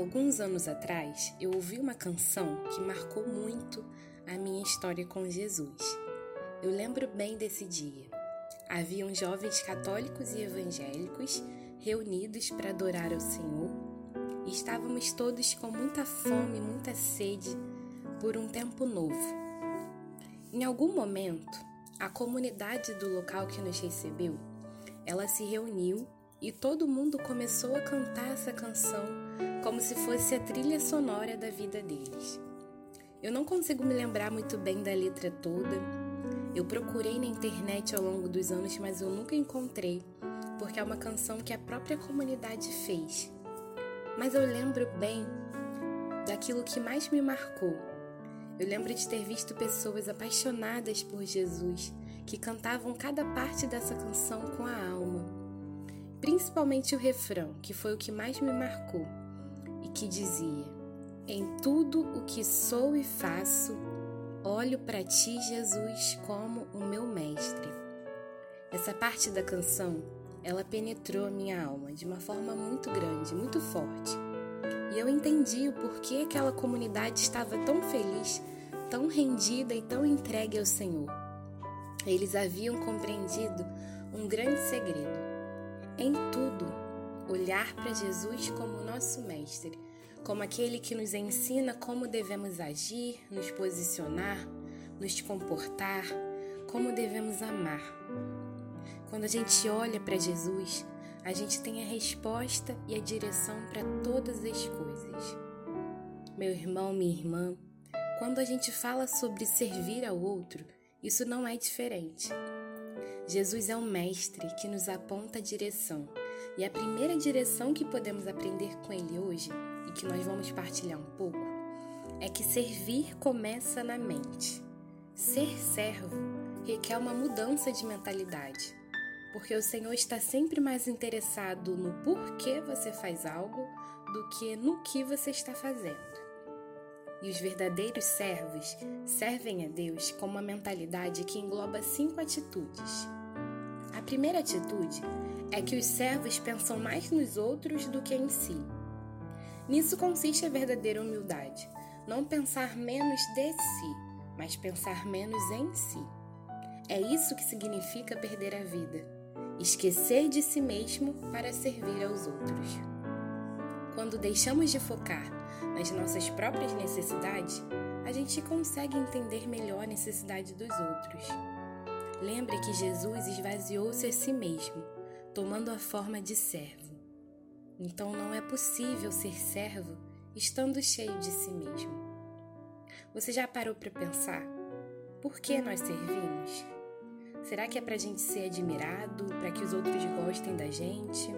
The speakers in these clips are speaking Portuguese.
alguns anos atrás, eu ouvi uma canção que marcou muito a minha história com Jesus. Eu lembro bem desse dia. Haviam jovens católicos e evangélicos reunidos para adorar ao Senhor e estávamos todos com muita fome, muita sede por um tempo novo. Em algum momento, a comunidade do local que nos recebeu, ela se reuniu e todo mundo começou a cantar essa canção como se fosse a trilha sonora da vida deles. Eu não consigo me lembrar muito bem da letra toda. Eu procurei na internet ao longo dos anos, mas eu nunca encontrei, porque é uma canção que a própria comunidade fez. Mas eu lembro bem daquilo que mais me marcou. Eu lembro de ter visto pessoas apaixonadas por Jesus que cantavam cada parte dessa canção com a alma. Principalmente o refrão, que foi o que mais me marcou, e que dizia: Em tudo o que sou e faço, olho para ti, Jesus, como o meu mestre. Essa parte da canção, ela penetrou a minha alma de uma forma muito grande, muito forte. E eu entendi o porquê aquela comunidade estava tão feliz, tão rendida e tão entregue ao Senhor. Eles haviam compreendido um grande segredo. Em tudo, olhar para Jesus como nosso mestre, como aquele que nos ensina como devemos agir, nos posicionar, nos comportar, como devemos amar. Quando a gente olha para Jesus, a gente tem a resposta e a direção para todas as coisas. Meu irmão, minha irmã, quando a gente fala sobre servir ao outro, isso não é diferente. Jesus é um mestre que nos aponta a direção, e a primeira direção que podemos aprender com ele hoje, e que nós vamos partilhar um pouco, é que servir começa na mente. Ser servo requer uma mudança de mentalidade, porque o Senhor está sempre mais interessado no porquê você faz algo do que no que você está fazendo. E os verdadeiros servos servem a Deus com uma mentalidade que engloba cinco atitudes. A primeira atitude é que os servos pensam mais nos outros do que em si. Nisso consiste a verdadeira humildade, não pensar menos de si, mas pensar menos em si. É isso que significa perder a vida, esquecer de si mesmo para servir aos outros. Quando deixamos de focar nas nossas próprias necessidades, a gente consegue entender melhor a necessidade dos outros. Lembre que Jesus esvaziou-se a si mesmo, tomando a forma de servo. Então não é possível ser servo estando cheio de si mesmo. Você já parou para pensar por que nós servimos? Será que é para a gente ser admirado, para que os outros gostem da gente,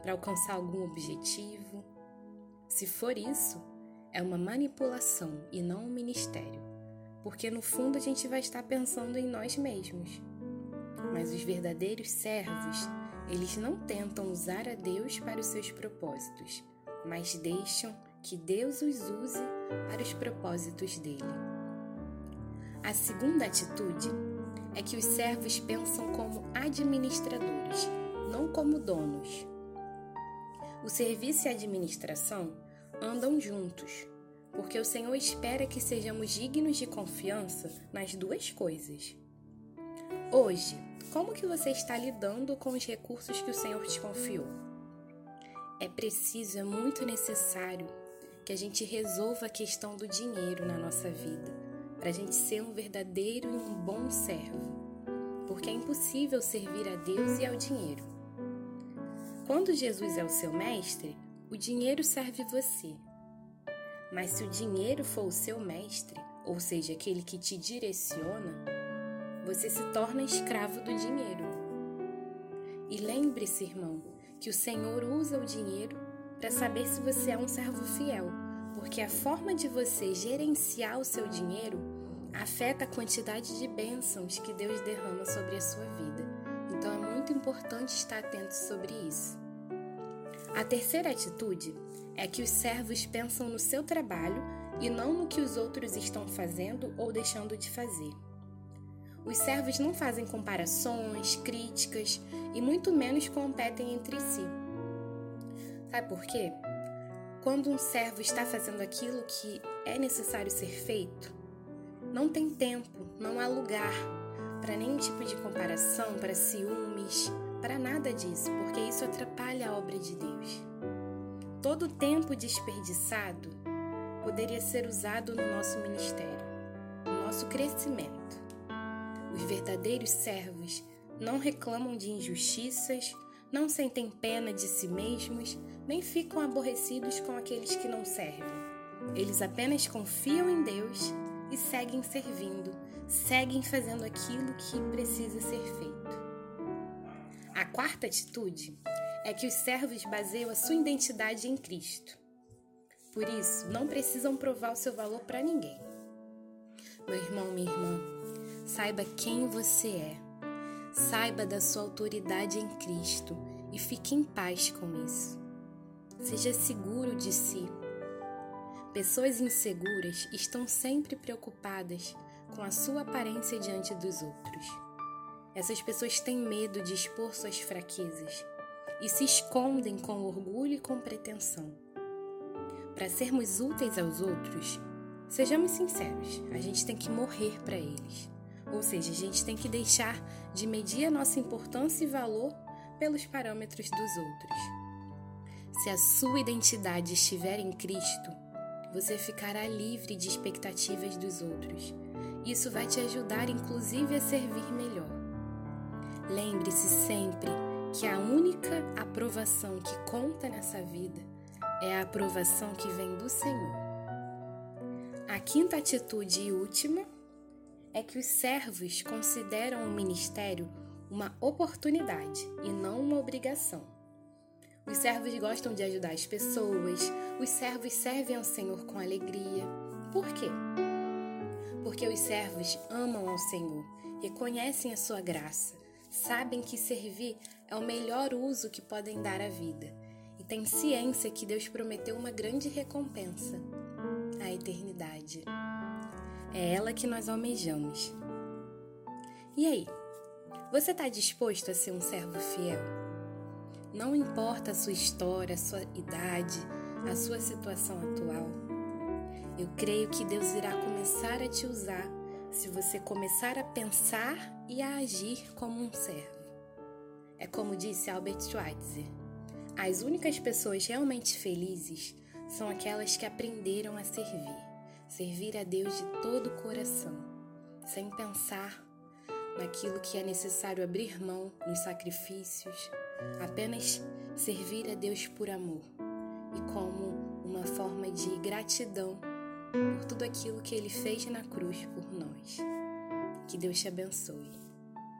para alcançar algum objetivo? Se for isso, é uma manipulação e não um ministério, porque no fundo a gente vai estar pensando em nós mesmos. Mas os verdadeiros servos, eles não tentam usar a Deus para os seus propósitos, mas deixam que Deus os use para os propósitos dele. A segunda atitude é que os servos pensam como administradores, não como donos. O serviço e a administração andam juntos, porque o Senhor espera que sejamos dignos de confiança nas duas coisas. Hoje, como que você está lidando com os recursos que o Senhor te confiou? É preciso, é muito necessário que a gente resolva a questão do dinheiro na nossa vida, para a gente ser um verdadeiro e um bom servo, porque é impossível servir a Deus e ao dinheiro. Quando Jesus é o seu mestre, o dinheiro serve você. Mas se o dinheiro for o seu mestre, ou seja, aquele que te direciona, você se torna escravo do dinheiro. E lembre-se, irmão, que o Senhor usa o dinheiro para saber se você é um servo fiel, porque a forma de você gerenciar o seu dinheiro afeta a quantidade de bênçãos que Deus derrama sobre a sua vida. Então é muito importante estar atento sobre isso. A terceira atitude é que os servos pensam no seu trabalho e não no que os outros estão fazendo ou deixando de fazer. Os servos não fazem comparações, críticas e muito menos competem entre si. Sabe por quê? quando um servo está fazendo aquilo que é necessário ser feito, não tem tempo, não há lugar para nenhum tipo de comparação, para ciúmes, para nada disso, porque isso atrapalha a obra de Deus. Todo o tempo desperdiçado poderia ser usado no nosso ministério, no nosso crescimento. Os verdadeiros servos não reclamam de injustiças, não sentem pena de si mesmos, nem ficam aborrecidos com aqueles que não servem. Eles apenas confiam em Deus e seguem servindo, seguem fazendo aquilo que precisa ser feito. A quarta atitude é que os servos baseiam a sua identidade em Cristo. Por isso, não precisam provar o seu valor para ninguém. Meu irmão, minha irmã, saiba quem você é. Saiba da sua autoridade em Cristo e fique em paz com isso. Seja seguro de si. Pessoas inseguras estão sempre preocupadas com a sua aparência diante dos outros. Essas pessoas têm medo de expor suas fraquezas e se escondem com orgulho e com pretensão. Para sermos úteis aos outros, sejamos sinceros, a gente tem que morrer para eles. Ou seja, a gente tem que deixar de medir a nossa importância e valor pelos parâmetros dos outros. Se a sua identidade estiver em Cristo, você ficará livre de expectativas dos outros. Isso vai te ajudar, inclusive, a servir melhor. Lembre-se sempre que a única aprovação que conta nessa vida é a aprovação que vem do Senhor. A quinta atitude e última é que os servos consideram o ministério uma oportunidade e não uma obrigação. Os servos gostam de ajudar as pessoas, os servos servem ao Senhor com alegria. Por quê? Porque os servos amam ao Senhor, reconhecem a sua graça, sabem que servir é o melhor uso que podem dar à vida e têm ciência que Deus prometeu uma grande recompensa a eternidade. É ela que nós almejamos. E aí, você está disposto a ser um servo fiel? Não importa a sua história, a sua idade, a sua situação atual. Eu creio que Deus irá começar a te usar se você começar a pensar e a agir como um servo. É como disse Albert Schweitzer: as únicas pessoas realmente felizes são aquelas que aprenderam a servir, servir a Deus de todo o coração, sem pensar naquilo que é necessário abrir mão nos sacrifícios, apenas servir a Deus por amor e como uma forma de gratidão por tudo aquilo que Ele fez na cruz por nós. Que Deus te abençoe.